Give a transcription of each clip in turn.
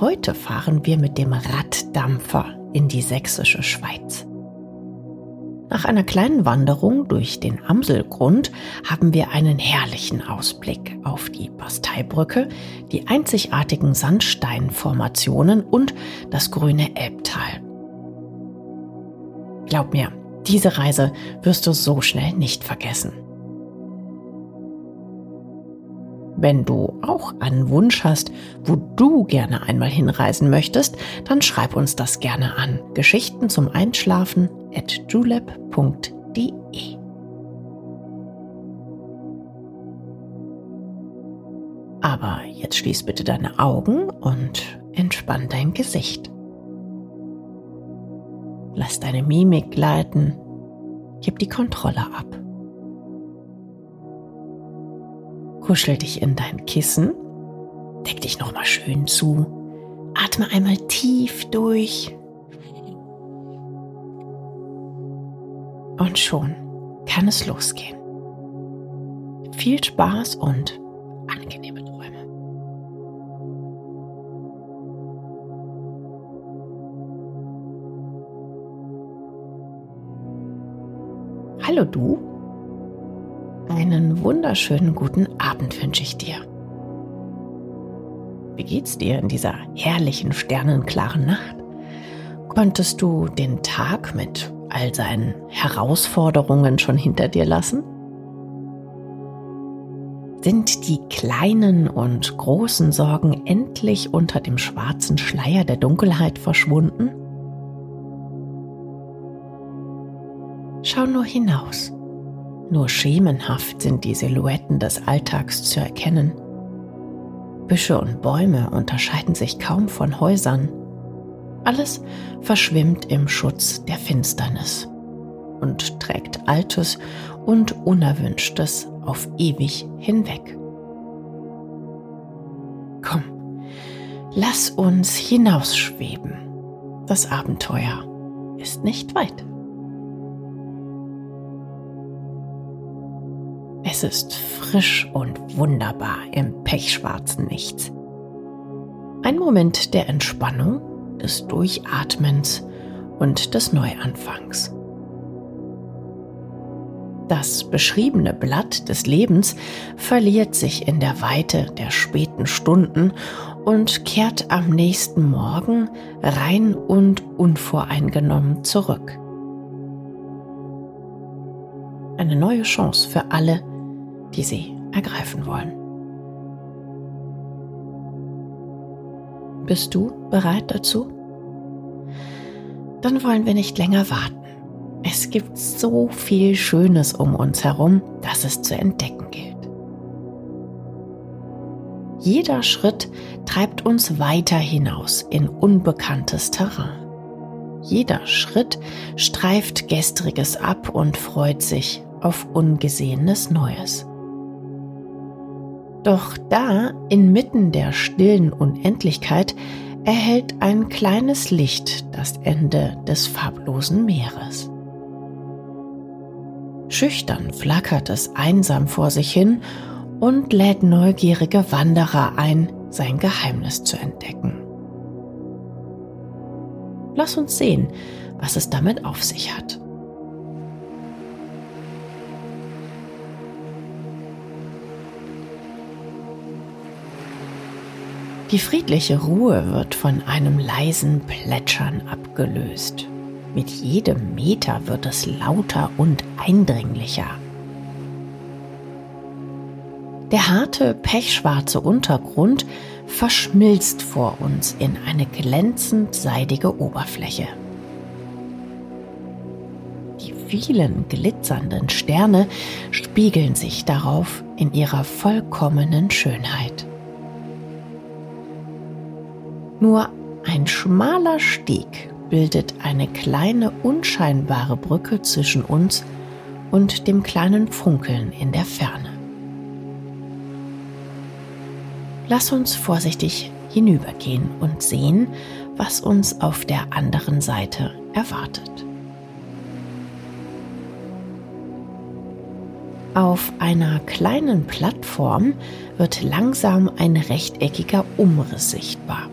Heute fahren wir mit dem Raddampfer in die sächsische Schweiz. Nach einer kleinen Wanderung durch den Amselgrund haben wir einen herrlichen Ausblick auf die Basteibrücke, die einzigartigen Sandsteinformationen und das grüne Elbtal. Glaub mir, diese Reise wirst du so schnell nicht vergessen. Wenn du auch einen Wunsch hast, wo du gerne einmal hinreisen möchtest, dann schreib uns das gerne an. Geschichten zum Einschlafen at julep.de. Aber jetzt schließ bitte deine Augen und entspann dein Gesicht. Lass deine Mimik gleiten. Gib die Kontrolle ab. Kuschel dich in dein Kissen, deck dich nochmal schön zu, atme einmal tief durch und schon kann es losgehen. Viel Spaß und angenehme Träume. Hallo du einen wunderschönen guten Abend wünsche ich dir. Wie geht's dir in dieser herrlichen sternenklaren Nacht? Konntest du den Tag mit all seinen Herausforderungen schon hinter dir lassen? Sind die kleinen und großen Sorgen endlich unter dem schwarzen Schleier der Dunkelheit verschwunden? Schau nur hinaus nur schemenhaft sind die Silhouetten des Alltags zu erkennen. Büsche und Bäume unterscheiden sich kaum von Häusern. Alles verschwimmt im Schutz der Finsternis und trägt Altes und Unerwünschtes auf ewig hinweg. Komm, lass uns hinausschweben. Das Abenteuer ist nicht weit. Es ist frisch und wunderbar im pechschwarzen Nichts. Ein Moment der Entspannung, des Durchatmens und des Neuanfangs. Das beschriebene Blatt des Lebens verliert sich in der Weite der späten Stunden und kehrt am nächsten Morgen rein und unvoreingenommen zurück. Eine neue Chance für alle, die sie ergreifen wollen. Bist du bereit dazu? Dann wollen wir nicht länger warten. Es gibt so viel Schönes um uns herum, das es zu entdecken gilt. Jeder Schritt treibt uns weiter hinaus in unbekanntes Terrain. Jeder Schritt streift gestriges ab und freut sich auf ungesehenes Neues. Doch da, inmitten der stillen Unendlichkeit, erhält ein kleines Licht das Ende des farblosen Meeres. Schüchtern flackert es einsam vor sich hin und lädt neugierige Wanderer ein, sein Geheimnis zu entdecken. Lass uns sehen, was es damit auf sich hat. Die friedliche Ruhe wird von einem leisen Plätschern abgelöst. Mit jedem Meter wird es lauter und eindringlicher. Der harte, pechschwarze Untergrund verschmilzt vor uns in eine glänzend seidige Oberfläche. Die vielen glitzernden Sterne spiegeln sich darauf in ihrer vollkommenen Schönheit. Nur ein schmaler Steg bildet eine kleine unscheinbare Brücke zwischen uns und dem kleinen Funkeln in der Ferne. Lass uns vorsichtig hinübergehen und sehen, was uns auf der anderen Seite erwartet. Auf einer kleinen Plattform wird langsam ein rechteckiger Umriss sichtbar.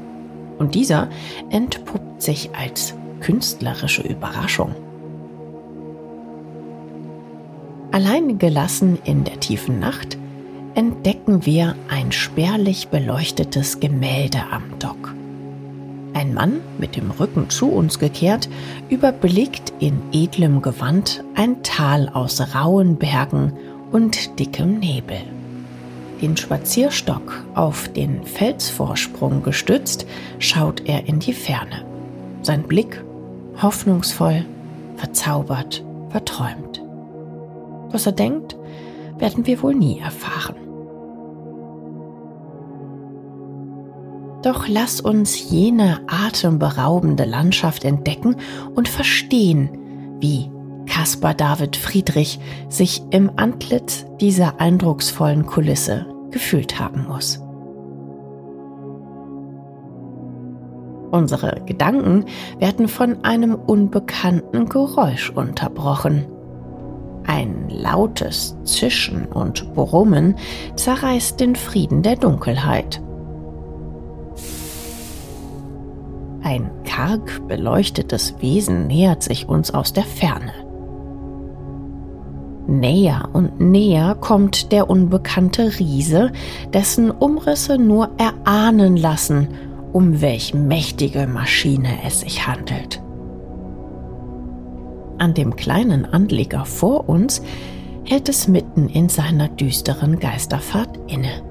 Und dieser entpuppt sich als künstlerische Überraschung. Allein gelassen in der tiefen Nacht entdecken wir ein spärlich beleuchtetes Gemälde am Dock. Ein Mann mit dem Rücken zu uns gekehrt überblickt in edlem Gewand ein Tal aus rauen Bergen und dickem Nebel. Den Spazierstock auf den Felsvorsprung gestützt, schaut er in die Ferne. Sein Blick hoffnungsvoll, verzaubert, verträumt. Was er denkt, werden wir wohl nie erfahren. Doch lass uns jene atemberaubende Landschaft entdecken und verstehen, wie Caspar David Friedrich sich im Antlitz dieser eindrucksvollen Kulisse gefühlt haben muss. Unsere Gedanken werden von einem unbekannten Geräusch unterbrochen. Ein lautes Zischen und Brummen zerreißt den Frieden der Dunkelheit. Ein karg beleuchtetes Wesen nähert sich uns aus der Ferne. Näher und näher kommt der unbekannte Riese, dessen Umrisse nur erahnen lassen, um welch mächtige Maschine es sich handelt. An dem kleinen Anleger vor uns hält es mitten in seiner düsteren Geisterfahrt inne.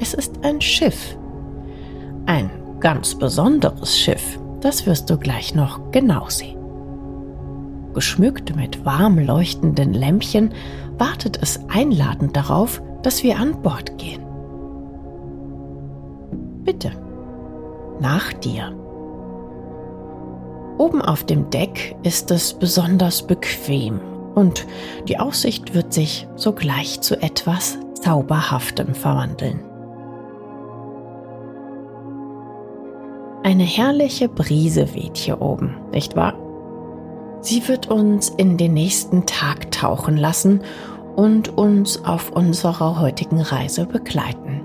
Es ist ein Schiff. Ein ganz besonderes Schiff, das wirst du gleich noch genau sehen. Geschmückt mit warm leuchtenden Lämpchen wartet es einladend darauf, dass wir an Bord gehen. Bitte, nach dir. Oben auf dem Deck ist es besonders bequem und die Aussicht wird sich sogleich zu etwas Zauberhaftem verwandeln. Eine herrliche Brise weht hier oben, nicht wahr? Sie wird uns in den nächsten Tag tauchen lassen und uns auf unserer heutigen Reise begleiten.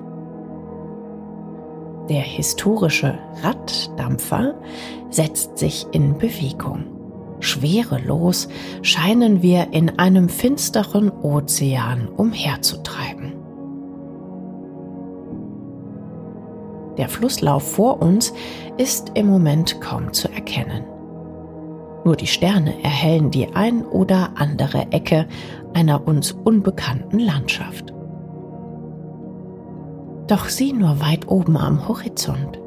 Der historische Raddampfer setzt sich in Bewegung. Schwerelos scheinen wir in einem finsteren Ozean umherzutreiben. Der Flusslauf vor uns ist im Moment kaum zu erkennen. Nur die Sterne erhellen die ein oder andere Ecke einer uns unbekannten Landschaft. Doch sieh nur weit oben am Horizont.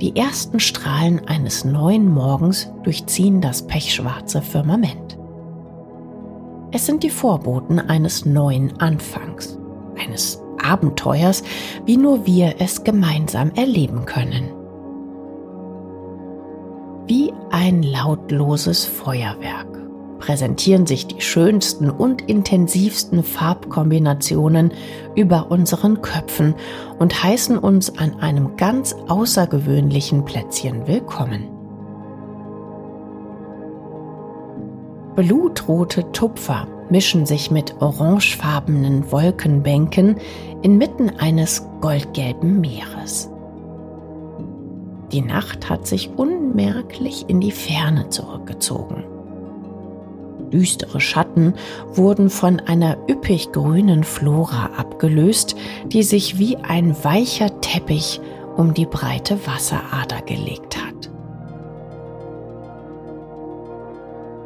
Die ersten Strahlen eines neuen Morgens durchziehen das pechschwarze Firmament. Es sind die Vorboten eines neuen Anfangs, eines Abenteuers, wie nur wir es gemeinsam erleben können wie ein lautloses Feuerwerk präsentieren sich die schönsten und intensivsten Farbkombinationen über unseren Köpfen und heißen uns an einem ganz außergewöhnlichen Plätzchen willkommen. Blutrote Tupfer mischen sich mit orangefarbenen Wolkenbänken inmitten eines goldgelben Meeres. Die Nacht hat sich unmerklich in die Ferne zurückgezogen. Düstere Schatten wurden von einer üppig grünen Flora abgelöst, die sich wie ein weicher Teppich um die breite Wasserader gelegt hat.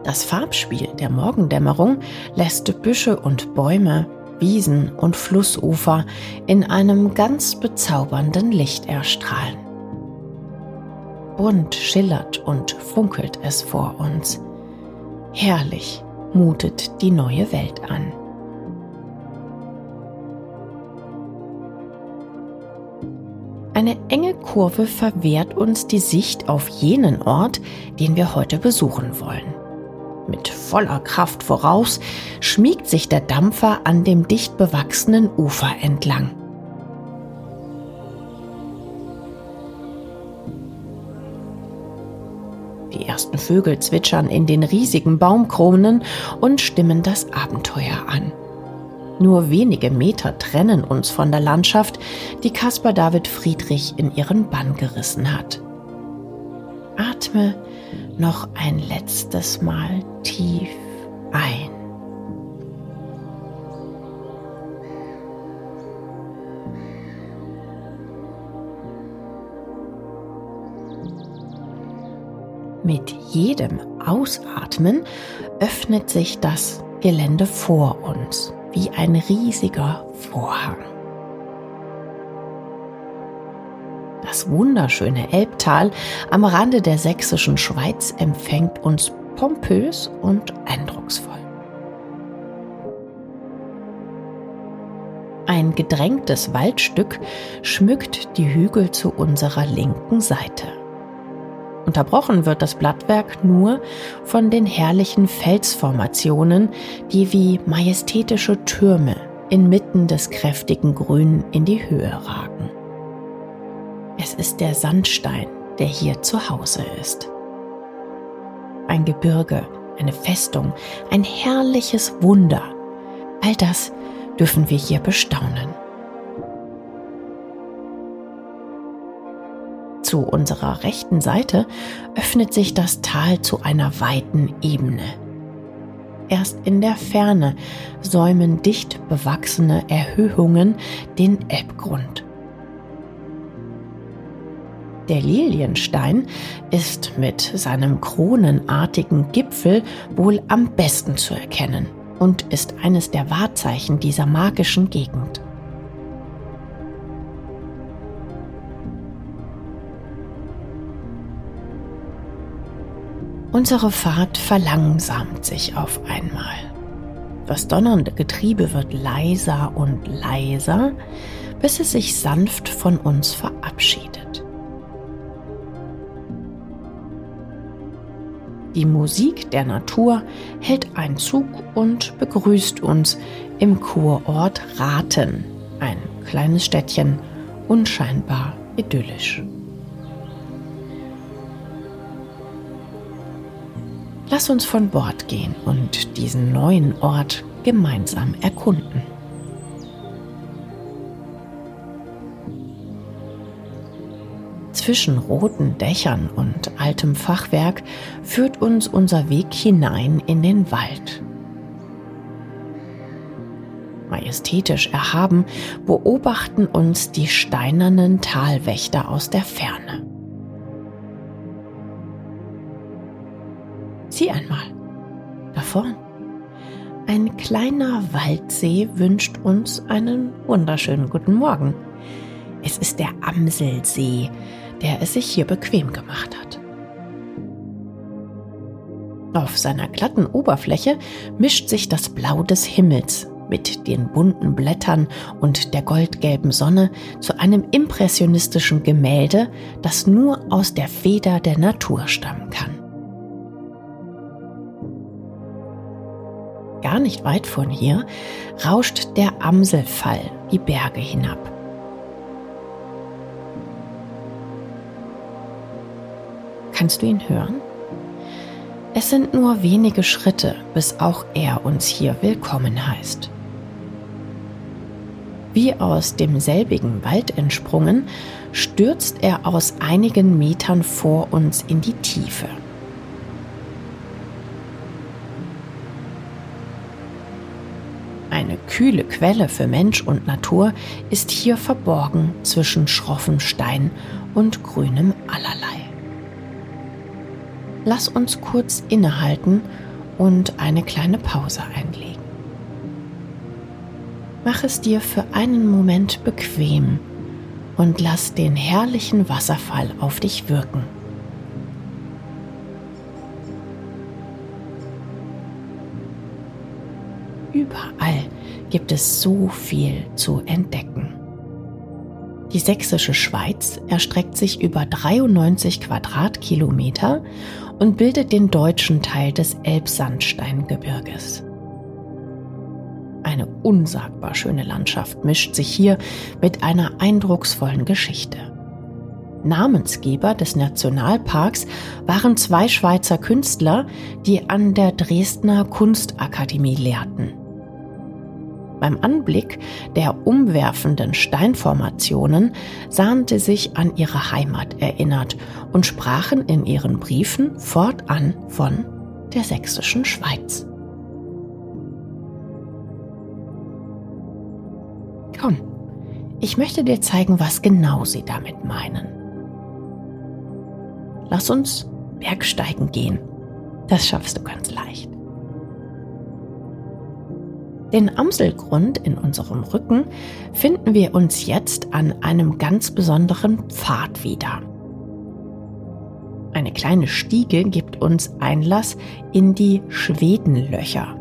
Das Farbspiel der Morgendämmerung lässt Büsche und Bäume, Wiesen und Flussufer in einem ganz bezaubernden Licht erstrahlen bunt schillert und funkelt es vor uns. Herrlich mutet die neue Welt an. Eine enge Kurve verwehrt uns die Sicht auf jenen Ort, den wir heute besuchen wollen. Mit voller Kraft voraus schmiegt sich der Dampfer an dem dicht bewachsenen Ufer entlang. Die ersten Vögel zwitschern in den riesigen Baumkronen und stimmen das Abenteuer an. Nur wenige Meter trennen uns von der Landschaft, die Caspar David Friedrich in ihren Bann gerissen hat. Atme noch ein letztes Mal tief ein. Mit jedem Ausatmen öffnet sich das Gelände vor uns wie ein riesiger Vorhang. Das wunderschöne Elbtal am Rande der sächsischen Schweiz empfängt uns pompös und eindrucksvoll. Ein gedrängtes Waldstück schmückt die Hügel zu unserer linken Seite. Unterbrochen wird das Blattwerk nur von den herrlichen Felsformationen, die wie majestätische Türme inmitten des kräftigen Grün in die Höhe ragen. Es ist der Sandstein, der hier zu Hause ist. Ein Gebirge, eine Festung, ein herrliches Wunder. All das dürfen wir hier bestaunen. Zu unserer rechten Seite öffnet sich das Tal zu einer weiten Ebene. Erst in der Ferne säumen dicht bewachsene Erhöhungen den Elbgrund. Der Lilienstein ist mit seinem kronenartigen Gipfel wohl am besten zu erkennen und ist eines der Wahrzeichen dieser magischen Gegend. Unsere Fahrt verlangsamt sich auf einmal. Das donnernde Getriebe wird leiser und leiser, bis es sich sanft von uns verabschiedet. Die Musik der Natur hält Einzug und begrüßt uns im Kurort Raten, ein kleines Städtchen, unscheinbar idyllisch. Lass uns von Bord gehen und diesen neuen Ort gemeinsam erkunden. Zwischen roten Dächern und altem Fachwerk führt uns unser Weg hinein in den Wald. Majestätisch erhaben beobachten uns die steinernen Talwächter aus der Ferne. Sieh einmal, da vorn. Ein kleiner Waldsee wünscht uns einen wunderschönen guten Morgen. Es ist der Amselsee, der es sich hier bequem gemacht hat. Auf seiner glatten Oberfläche mischt sich das Blau des Himmels mit den bunten Blättern und der goldgelben Sonne zu einem impressionistischen Gemälde, das nur aus der Feder der Natur stammen kann. Gar nicht weit von hier rauscht der Amselfall die Berge hinab. Kannst du ihn hören? Es sind nur wenige Schritte, bis auch er uns hier willkommen heißt. Wie aus demselbigen Wald entsprungen, stürzt er aus einigen Metern vor uns in die Tiefe. Kühle Quelle für Mensch und Natur ist hier verborgen zwischen schroffem Stein und grünem Allerlei. Lass uns kurz innehalten und eine kleine Pause einlegen. Mach es dir für einen Moment bequem und lass den herrlichen Wasserfall auf dich wirken. Überall gibt es so viel zu entdecken. Die sächsische Schweiz erstreckt sich über 93 Quadratkilometer und bildet den deutschen Teil des Elbsandsteingebirges. Eine unsagbar schöne Landschaft mischt sich hier mit einer eindrucksvollen Geschichte. Namensgeber des Nationalparks waren zwei Schweizer Künstler, die an der Dresdner Kunstakademie lehrten. Beim Anblick der umwerfenden Steinformationen sahen sie sich an ihre Heimat erinnert und sprachen in ihren Briefen fortan von der sächsischen Schweiz. Komm, ich möchte dir zeigen, was genau sie damit meinen. Lass uns Bergsteigen gehen. Das schaffst du ganz leicht. Den Amselgrund in unserem Rücken finden wir uns jetzt an einem ganz besonderen Pfad wieder. Eine kleine Stiege gibt uns Einlass in die Schwedenlöcher.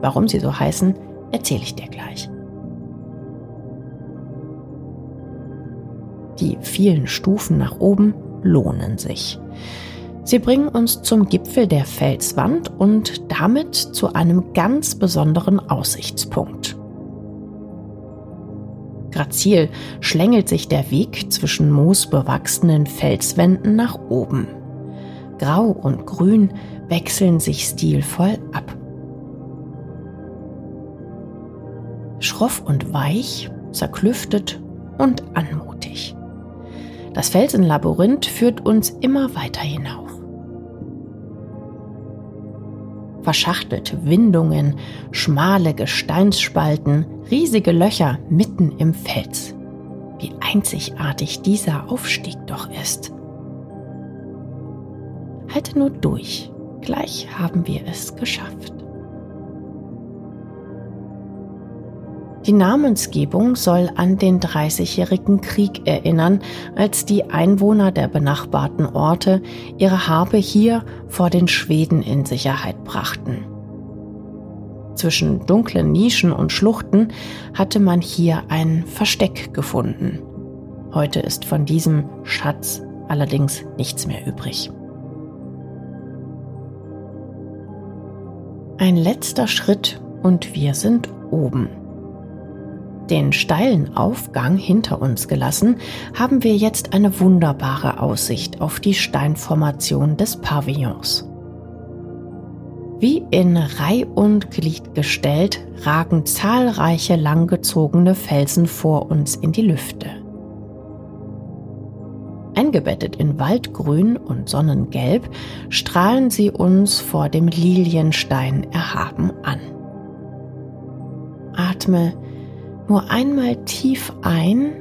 Warum sie so heißen, erzähle ich dir gleich. Die vielen Stufen nach oben lohnen sich. Sie bringen uns zum Gipfel der Felswand und damit zu einem ganz besonderen Aussichtspunkt. Grazil schlängelt sich der Weg zwischen moosbewachsenen Felswänden nach oben. Grau und Grün wechseln sich stilvoll ab. Schroff und weich, zerklüftet und anmutig. Das Felsenlabyrinth führt uns immer weiter hinauf. Verschachtelte Windungen, schmale Gesteinsspalten, riesige Löcher mitten im Fels. Wie einzigartig dieser Aufstieg doch ist. Halte nur durch, gleich haben wir es geschafft. Die Namensgebung soll an den Dreißigjährigen Krieg erinnern, als die Einwohner der benachbarten Orte ihre Habe hier vor den Schweden in Sicherheit brachten. Zwischen dunklen Nischen und Schluchten hatte man hier ein Versteck gefunden. Heute ist von diesem Schatz allerdings nichts mehr übrig. Ein letzter Schritt und wir sind oben. Den steilen Aufgang hinter uns gelassen, haben wir jetzt eine wunderbare Aussicht auf die Steinformation des Pavillons. Wie in Reih und Glied gestellt ragen zahlreiche langgezogene Felsen vor uns in die Lüfte. Eingebettet in Waldgrün und Sonnengelb strahlen sie uns vor dem Lilienstein erhaben an. Atme nur einmal tief ein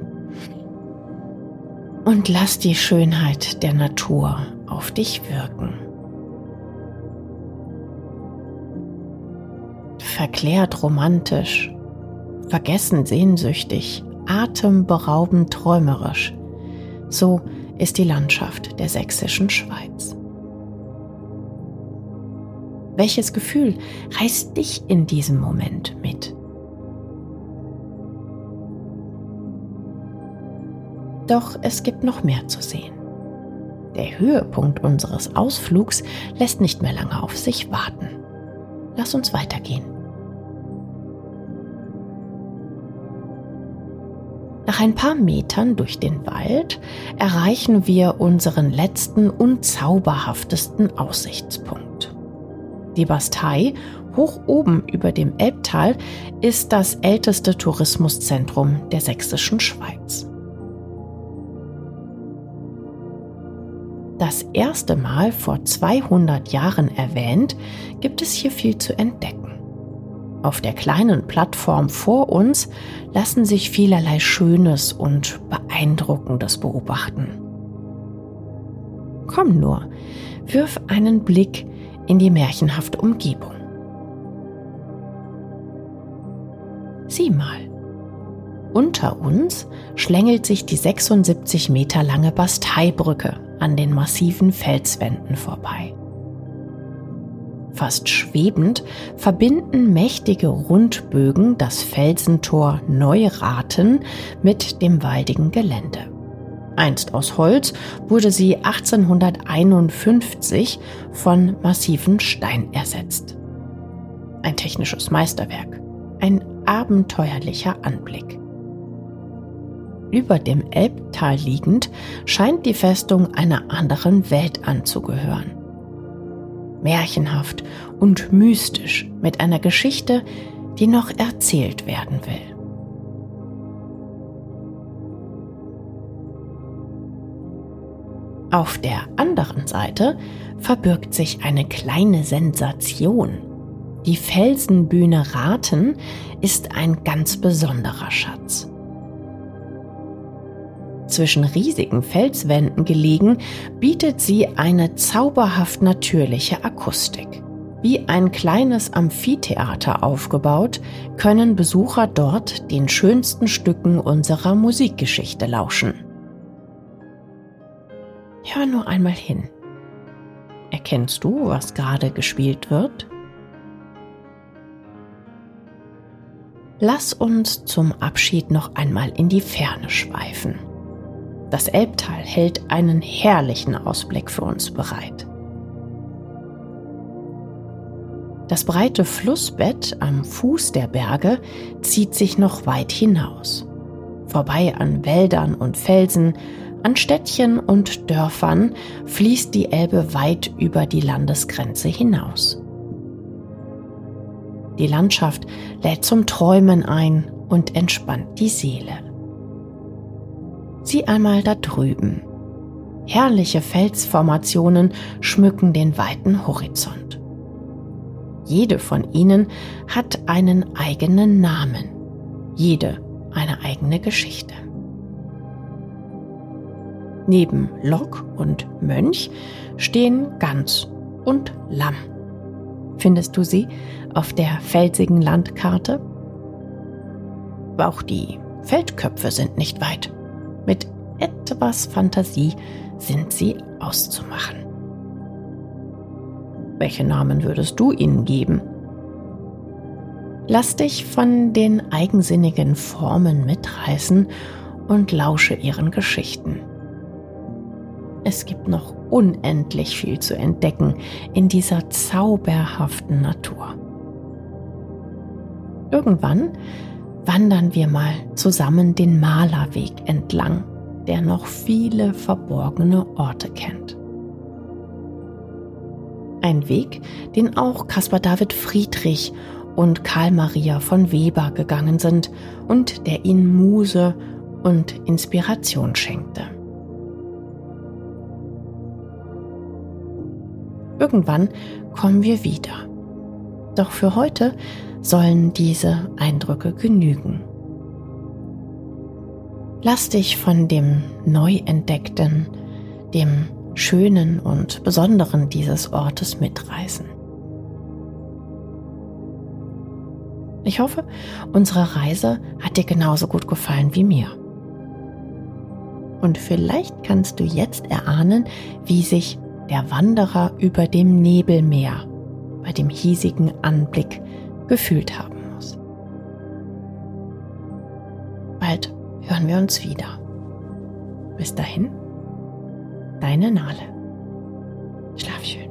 und lass die Schönheit der Natur auf dich wirken. Verklärt romantisch, vergessen sehnsüchtig, atemberaubend träumerisch. So ist die Landschaft der sächsischen Schweiz. Welches Gefühl reißt dich in diesem Moment mit? Doch es gibt noch mehr zu sehen. Der Höhepunkt unseres Ausflugs lässt nicht mehr lange auf sich warten. Lass uns weitergehen. Nach ein paar Metern durch den Wald erreichen wir unseren letzten und zauberhaftesten Aussichtspunkt. Die Bastei, hoch oben über dem Elbtal, ist das älteste Tourismuszentrum der sächsischen Schweiz. Das erste Mal vor 200 Jahren erwähnt, gibt es hier viel zu entdecken. Auf der kleinen Plattform vor uns lassen sich vielerlei Schönes und Beeindruckendes beobachten. Komm nur, wirf einen Blick in die märchenhafte Umgebung. Sieh mal. Unter uns schlängelt sich die 76 Meter lange Basteibrücke an den massiven Felswänden vorbei. Fast schwebend verbinden mächtige Rundbögen das Felsentor Neuraten mit dem waldigen Gelände. Einst aus Holz wurde sie 1851 von massiven Stein ersetzt. Ein technisches Meisterwerk, ein abenteuerlicher Anblick. Über dem Elbtal liegend scheint die Festung einer anderen Welt anzugehören. Märchenhaft und mystisch mit einer Geschichte, die noch erzählt werden will. Auf der anderen Seite verbirgt sich eine kleine Sensation. Die Felsenbühne Raten ist ein ganz besonderer Schatz. Zwischen riesigen Felswänden gelegen, bietet sie eine zauberhaft natürliche Akustik. Wie ein kleines Amphitheater aufgebaut, können Besucher dort den schönsten Stücken unserer Musikgeschichte lauschen. Hör nur einmal hin. Erkennst du, was gerade gespielt wird? Lass uns zum Abschied noch einmal in die Ferne schweifen. Das Elbtal hält einen herrlichen Ausblick für uns bereit. Das breite Flussbett am Fuß der Berge zieht sich noch weit hinaus. Vorbei an Wäldern und Felsen, an Städtchen und Dörfern fließt die Elbe weit über die Landesgrenze hinaus. Die Landschaft lädt zum Träumen ein und entspannt die Seele. Sieh einmal da drüben. Herrliche Felsformationen schmücken den weiten Horizont. Jede von ihnen hat einen eigenen Namen, jede eine eigene Geschichte. Neben Lok und Mönch stehen Gans und Lamm. Findest du sie auf der felsigen Landkarte? Auch die Feldköpfe sind nicht weit. Mit etwas Fantasie sind sie auszumachen. Welche Namen würdest du ihnen geben? Lass dich von den eigensinnigen Formen mitreißen und lausche ihren Geschichten. Es gibt noch unendlich viel zu entdecken in dieser zauberhaften Natur. Irgendwann wandern wir mal zusammen den Malerweg entlang, der noch viele verborgene Orte kennt. Ein Weg, den auch Caspar David Friedrich und Karl Maria von Weber gegangen sind und der ihnen Muse und Inspiration schenkte. Irgendwann kommen wir wieder. Doch für heute sollen diese Eindrücke genügen. Lass dich von dem Neuentdeckten, dem Schönen und Besonderen dieses Ortes mitreißen. Ich hoffe, unsere Reise hat dir genauso gut gefallen wie mir. Und vielleicht kannst du jetzt erahnen, wie sich der Wanderer über dem Nebelmeer bei dem hiesigen Anblick gefühlt haben muss. Bald hören wir uns wieder. Bis dahin, deine Nale. Schlaf schön.